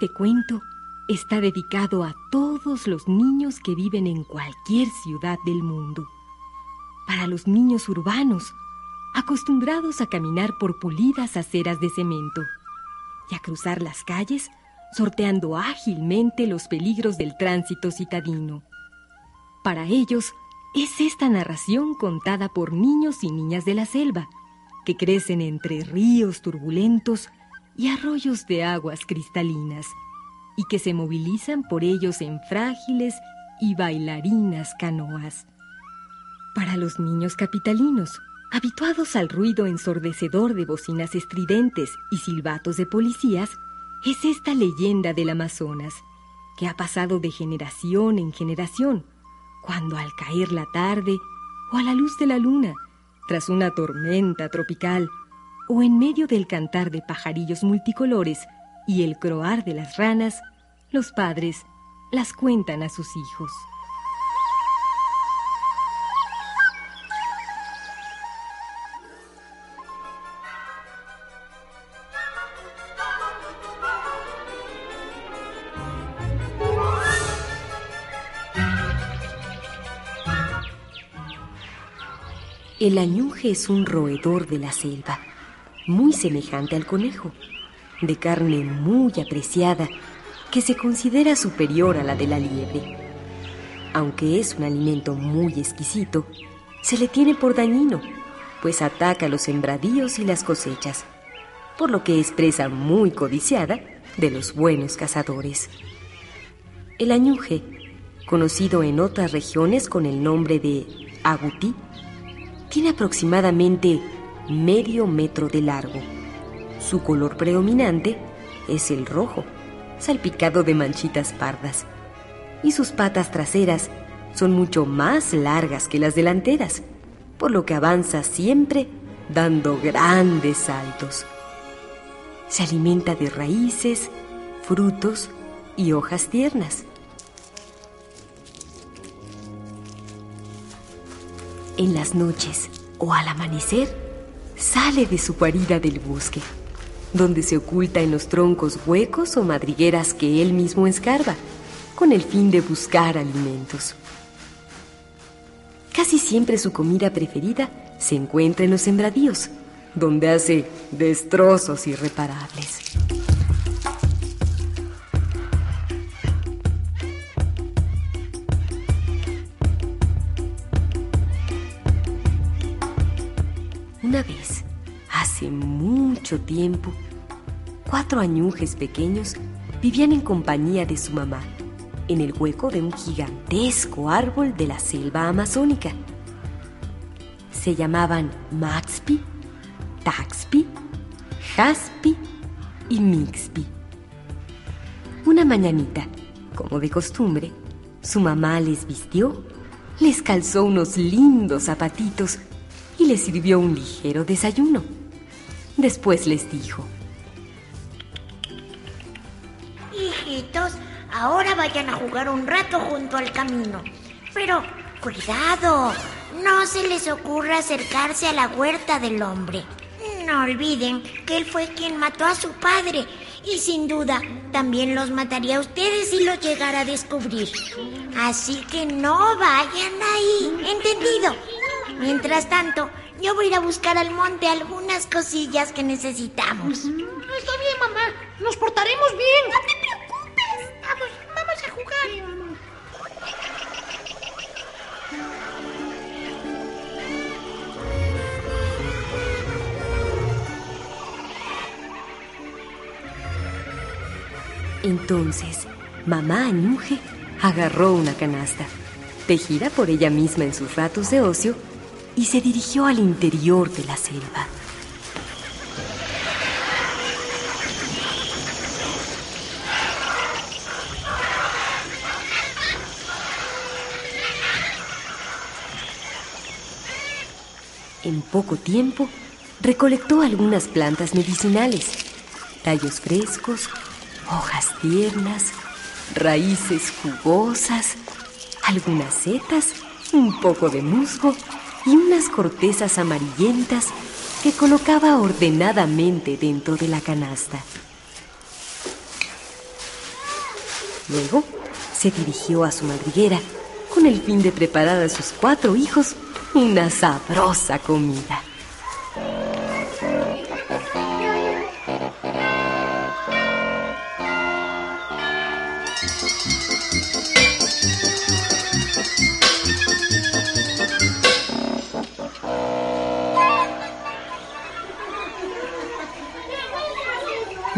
Este cuento está dedicado a todos los niños que viven en cualquier ciudad del mundo. Para los niños urbanos, acostumbrados a caminar por pulidas aceras de cemento y a cruzar las calles sorteando ágilmente los peligros del tránsito citadino. Para ellos es esta narración contada por niños y niñas de la selva, que crecen entre ríos turbulentos y arroyos de aguas cristalinas, y que se movilizan por ellos en frágiles y bailarinas canoas. Para los niños capitalinos, habituados al ruido ensordecedor de bocinas estridentes y silbatos de policías, es esta leyenda del Amazonas, que ha pasado de generación en generación, cuando al caer la tarde o a la luz de la luna, tras una tormenta tropical, o en medio del cantar de pajarillos multicolores y el croar de las ranas, los padres las cuentan a sus hijos. El añuje es un roedor de la selva muy semejante al conejo, de carne muy apreciada, que se considera superior a la de la liebre. Aunque es un alimento muy exquisito, se le tiene por dañino, pues ataca los sembradíos y las cosechas, por lo que es presa muy codiciada de los buenos cazadores. El añuje, conocido en otras regiones con el nombre de agutí, tiene aproximadamente medio metro de largo. Su color predominante es el rojo, salpicado de manchitas pardas. Y sus patas traseras son mucho más largas que las delanteras, por lo que avanza siempre dando grandes saltos. Se alimenta de raíces, frutos y hojas tiernas. En las noches o al amanecer, sale de su guarida del bosque, donde se oculta en los troncos huecos o madrigueras que él mismo escarba, con el fin de buscar alimentos. Casi siempre su comida preferida se encuentra en los sembradíos, donde hace destrozos irreparables. Mucho tiempo, cuatro añujes pequeños vivían en compañía de su mamá en el hueco de un gigantesco árbol de la selva amazónica. Se llamaban Maxpi, Taxpi, Jaspi y Mixpi. Una mañanita, como de costumbre, su mamá les vistió, les calzó unos lindos zapatitos y les sirvió un ligero desayuno. Después les dijo, Hijitos, ahora vayan a jugar un rato junto al camino. Pero cuidado, no se les ocurra acercarse a la huerta del hombre. No olviden que él fue quien mató a su padre y sin duda también los mataría a ustedes si lo llegara a descubrir. Así que no vayan ahí, ¿entendido? Mientras tanto, yo voy a ir a buscar al monte algunas cosillas que necesitamos. Está bien, mamá. Nos portaremos bien. No te preocupes. Vamos, vamos a jugar. Entonces, mamá Anuge agarró una canasta, tejida por ella misma en sus ratos de ocio, y se dirigió al interior de la selva. En poco tiempo, recolectó algunas plantas medicinales, tallos frescos, hojas tiernas, raíces jugosas, algunas setas, un poco de musgo y unas cortezas amarillentas que colocaba ordenadamente dentro de la canasta. Luego se dirigió a su madriguera con el fin de preparar a sus cuatro hijos una sabrosa comida.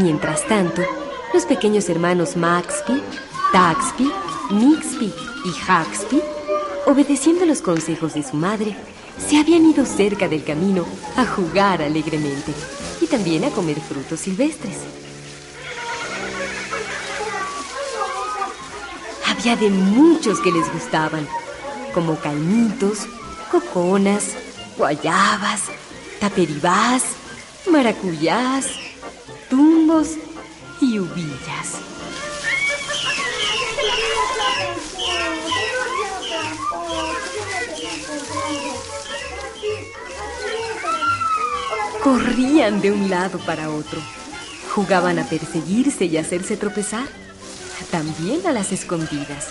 Mientras tanto, los pequeños hermanos Maxpi, Taxpi, Mixpi y Haxpi, obedeciendo los consejos de su madre, se habían ido cerca del camino a jugar alegremente y también a comer frutos silvestres. Había de muchos que les gustaban, como cañitos, coconas, guayabas, taperibás, maracuyás, tumbos y uvillas. Corrían de un lado para otro. Jugaban a perseguirse y hacerse tropezar. También a las escondidas.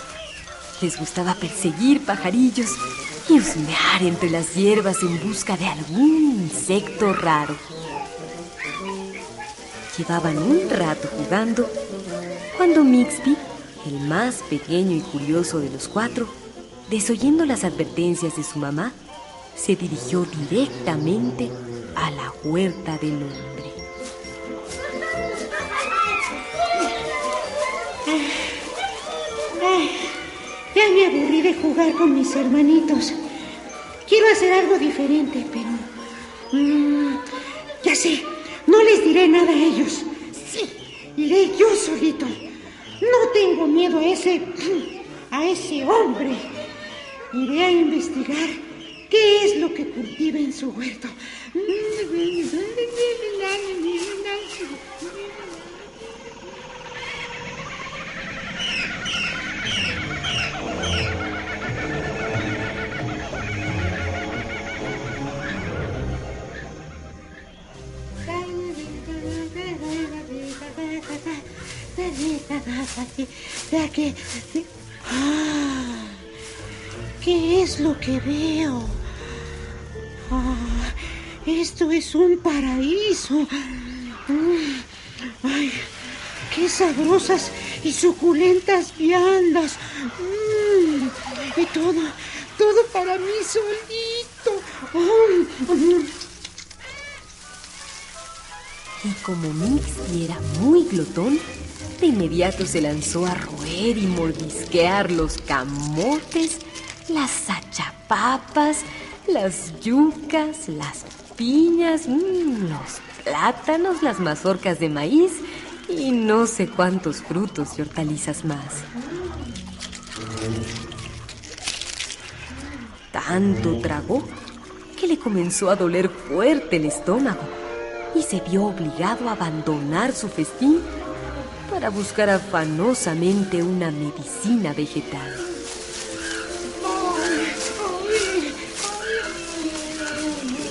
Les gustaba perseguir pajarillos y husmear entre las hierbas en busca de algún insecto raro. Llevaban un rato jugando cuando Mixby, el más pequeño y curioso de los cuatro, desoyendo las advertencias de su mamá, se dirigió directamente a la huerta del hombre. ya me aburrí de jugar con mis hermanitos. Quiero hacer algo diferente, pero... Mm, ya sé, les diré nada a ellos. Sí, iré yo solito. No tengo miedo a ese... a ese hombre. Iré a investigar qué es lo que cultiva en su huerto. Ah, ¿Qué es lo que veo? Ah, esto es un paraíso. Mm, ay, qué sabrosas y suculentas viandas. Mm, y todo, todo para mí solito. Y como Mix era muy glotón, de inmediato se lanzó a roer y mordisquear los camotes, las achapapas, las yucas, las piñas, mm, los plátanos, las mazorcas de maíz y no sé cuántos frutos y hortalizas más. Tanto tragó que le comenzó a doler fuerte el estómago y se vio obligado a abandonar su festín para buscar afanosamente una medicina vegetal.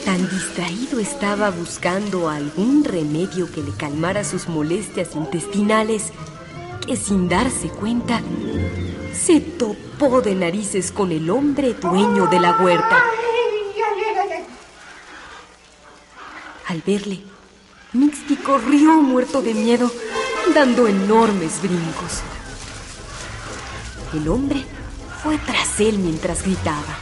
Tan distraído estaba buscando algún remedio que le calmara sus molestias intestinales que sin darse cuenta se topó de narices con el hombre dueño de la huerta. Al verle, Mixty corrió muerto de miedo dando enormes brincos. El hombre fue tras él mientras gritaba.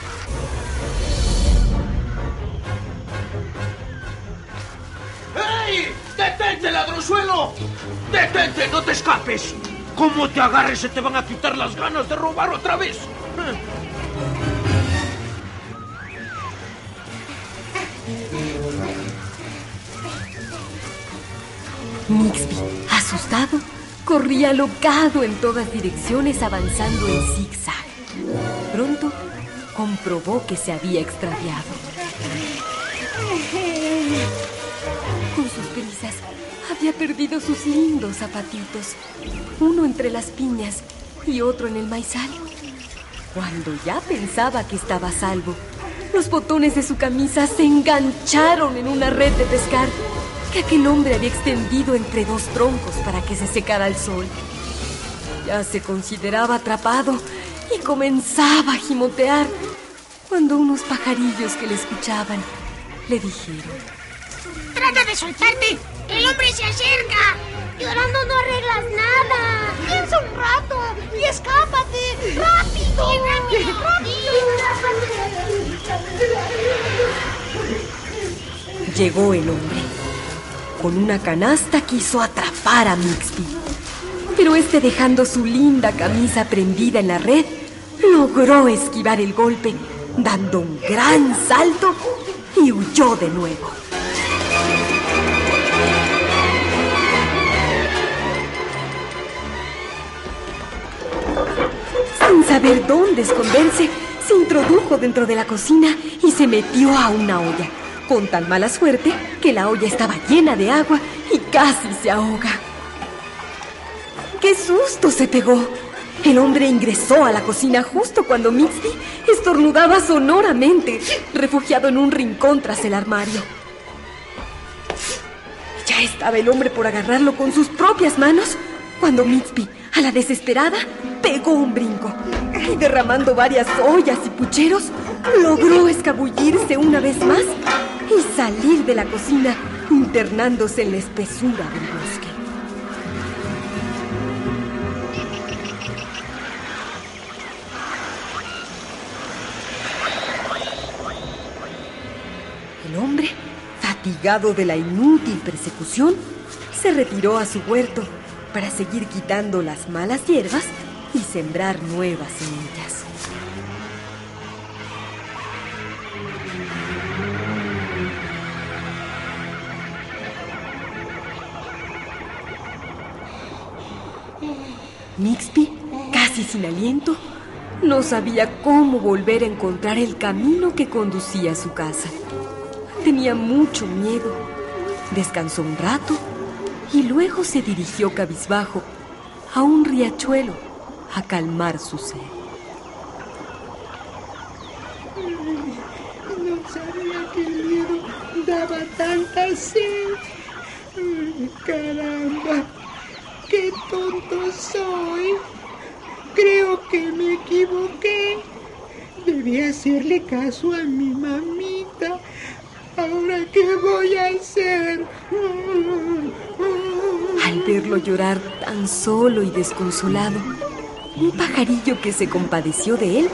¡Ey! ¡Detente, ladronzuelo! ¡Detente! ¡No te escapes! Como te agarres se te van a quitar las ganas de robar otra vez. Mixby, asustado, corría locado en todas direcciones avanzando en zigzag. Pronto comprobó que se había extraviado. Con sus prisas había perdido sus lindos zapatitos, uno entre las piñas y otro en el maizal. Cuando ya pensaba que estaba a salvo, los botones de su camisa se engancharon en una red de pescar que aquel hombre había extendido entre dos troncos para que se secara el sol. Ya se consideraba atrapado y comenzaba a gimotear cuando unos pajarillos que le escuchaban le dijeron: ¡Trata de soltarte! ¡El hombre se acerca! Llorando no arreglas nada. ¡Piensa un rato y escápate! ¡Rápido! Llegó el hombre. Con una canasta quiso atrapar a Mixby. Pero este, dejando su linda camisa prendida en la red, logró esquivar el golpe, dando un gran salto y huyó de nuevo. Sin saber dónde esconderse, se introdujo dentro de la cocina y se metió a una olla, con tan mala suerte que la olla estaba llena de agua y casi se ahoga. ¡Qué susto se pegó! El hombre ingresó a la cocina justo cuando Mixty estornudaba sonoramente, refugiado en un rincón tras el armario. Ya estaba el hombre por agarrarlo con sus propias manos cuando Mixby, a la desesperada, pegó un brinco y derramando varias ollas y pucheros, logró escabullirse una vez más y salir de la cocina internándose en la espesura del bosque. El hombre, fatigado de la inútil persecución, se retiró a su huerto para seguir quitando las malas hierbas y sembrar nuevas semillas. Mixby, casi sin aliento, no sabía cómo volver a encontrar el camino que conducía a su casa. Tenía mucho miedo. Descansó un rato y luego se dirigió cabizbajo a un riachuelo a calmar su sed. No sabía que el miedo daba tanta sed. Caramba, qué tonto soy. Creo que me equivoqué. Debí hacerle caso a mi mamita. Ahora, ¿qué voy a hacer? Al verlo llorar tan solo y desconsolado, un pajarillo que se compadeció de él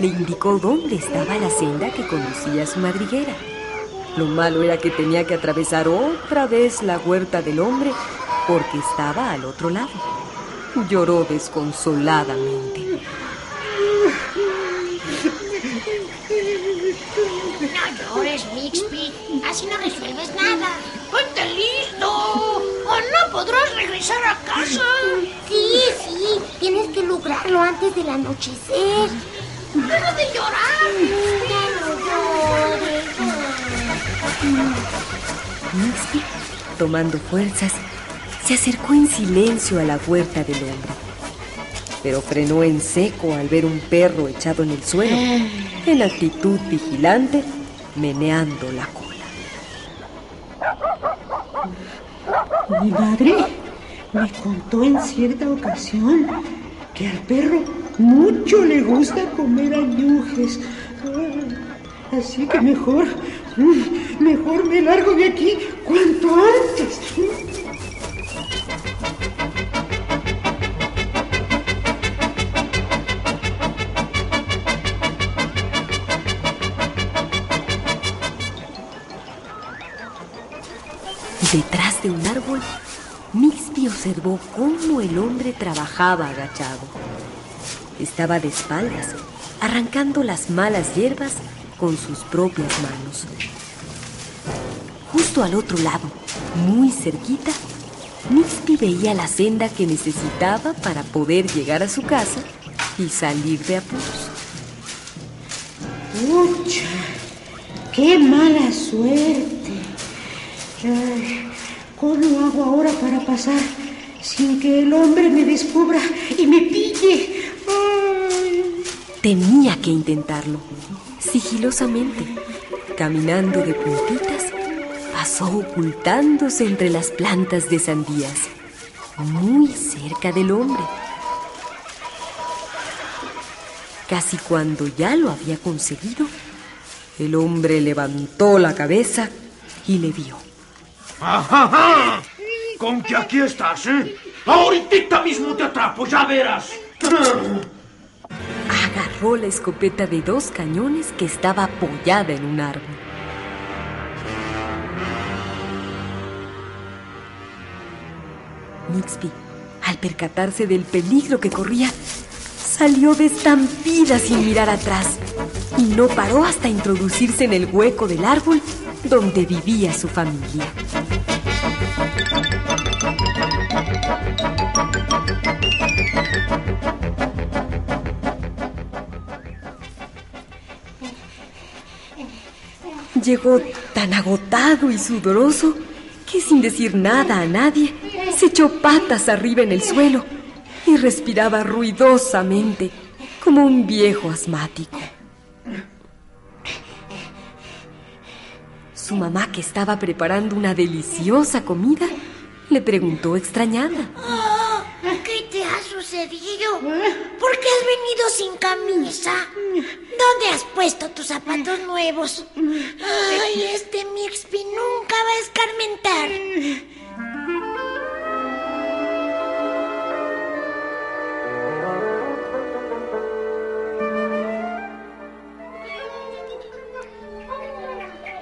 le indicó dónde estaba la senda que conducía a su madriguera. Lo malo era que tenía que atravesar otra vez la huerta del hombre porque estaba al otro lado. Lloró desconsoladamente. No llores, Mixby. Así no resuelves nada. ¡Ponte listo! ¡O no podrás regresar a casa! Sí, sí, tienes que lograrlo antes del anochecer. ¡Deja de llorar! Ya no llores. Mixby, tomando fuerzas, se acercó en silencio a la huerta del hombre. Pero frenó en seco al ver un perro echado en el suelo, en actitud vigilante, meneando la cola. Mi madre me contó en cierta ocasión que al perro mucho le gusta comer añujes. Ah, Así que mejor, mejor me largo de aquí cuanto antes. Detrás de un árbol Mixby observó cómo el hombre trabajaba agachado. Estaba de espaldas, arrancando las malas hierbas con sus propias manos. Justo al otro lado, muy cerquita, Mixby veía la senda que necesitaba para poder llegar a su casa y salir de apuros. ¡Mucha! ¡Qué mala suerte! ¿Cómo hago ahora para pasar sin que el hombre me descubra y me pille? Tenía que intentarlo, sigilosamente. Caminando de puntitas, pasó ocultándose entre las plantas de sandías, muy cerca del hombre. Casi cuando ya lo había conseguido, el hombre levantó la cabeza y le vio. ¡Ajá! Con que aquí estás, ¿eh? Ahorita mismo te atrapo, ya verás. Agarró la escopeta de dos cañones que estaba apoyada en un árbol. Mixby, al percatarse del peligro que corría, salió de estampida sin mirar atrás y no paró hasta introducirse en el hueco del árbol donde vivía su familia. Llegó tan agotado y sudoroso que sin decir nada a nadie se echó patas arriba en el suelo y respiraba ruidosamente como un viejo asmático. Su mamá, que estaba preparando una deliciosa comida, le preguntó extrañada. Oh, ¿Qué te ha sucedido? ¿Por qué has venido sin camisa? ¿Dónde has puesto tus zapatos nuevos? Ay, este Mixby nunca va a escarmentar.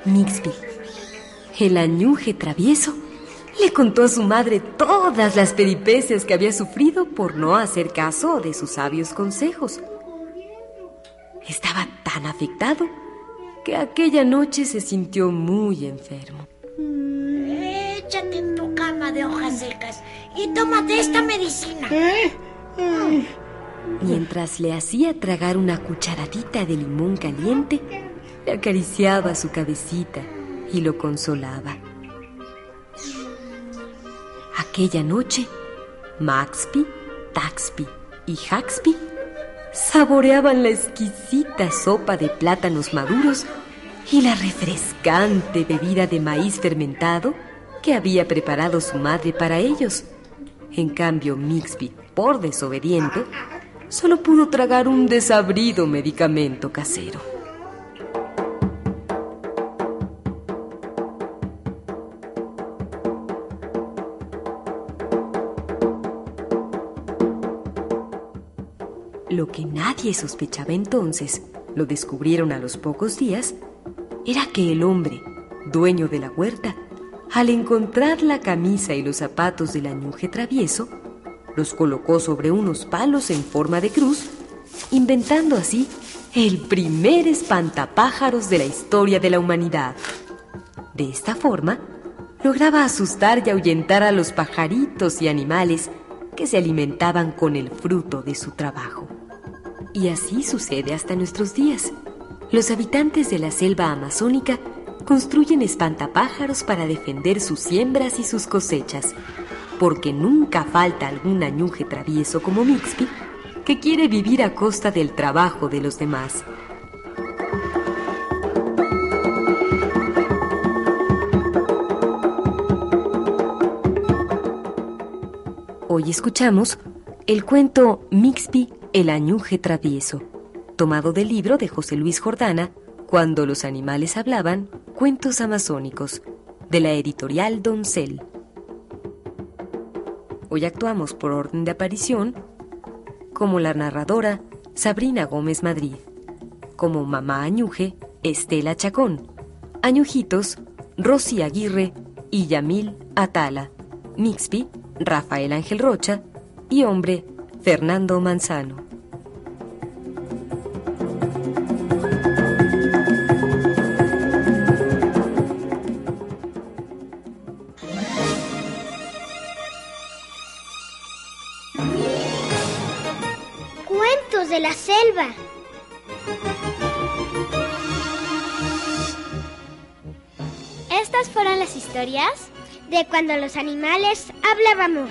Mixby, el añuje travieso, le contó a su madre todas las peripecias que había sufrido por no hacer caso de sus sabios consejos. Afectado que aquella noche se sintió muy enfermo. Échate en tu cama de hojas secas y tómate esta medicina. ¿Eh? Mientras le hacía tragar una cucharadita de limón caliente, le acariciaba su cabecita y lo consolaba. Aquella noche, Maxby, Taxby y Haxby saboreaban la exquisita sopa de plátanos maduros y la refrescante bebida de maíz fermentado que había preparado su madre para ellos. En cambio, Mixby, por desobediente, solo pudo tragar un desabrido medicamento casero. Nadie sospechaba entonces, lo descubrieron a los pocos días, era que el hombre, dueño de la huerta, al encontrar la camisa y los zapatos del añuje travieso, los colocó sobre unos palos en forma de cruz, inventando así el primer espantapájaros de la historia de la humanidad. De esta forma, lograba asustar y ahuyentar a los pajaritos y animales que se alimentaban con el fruto de su trabajo. Y así sucede hasta nuestros días. Los habitantes de la selva amazónica construyen espantapájaros para defender sus siembras y sus cosechas, porque nunca falta algún añuje travieso como Mixby que quiere vivir a costa del trabajo de los demás. Hoy escuchamos el cuento Mixby, el añuje travieso, tomado del libro de José Luis Jordana, Cuando los animales hablaban, cuentos amazónicos, de la editorial Doncel. Hoy actuamos por orden de aparición como la narradora Sabrina Gómez Madrid, como mamá Añuje Estela Chacón, Añujitos Rosy Aguirre y Yamil Atala, Mixby Rafael Ángel Rocha y hombre, Fernando Manzano. Cuentos de la selva. Estas fueron las historias de cuando los animales hablábamos.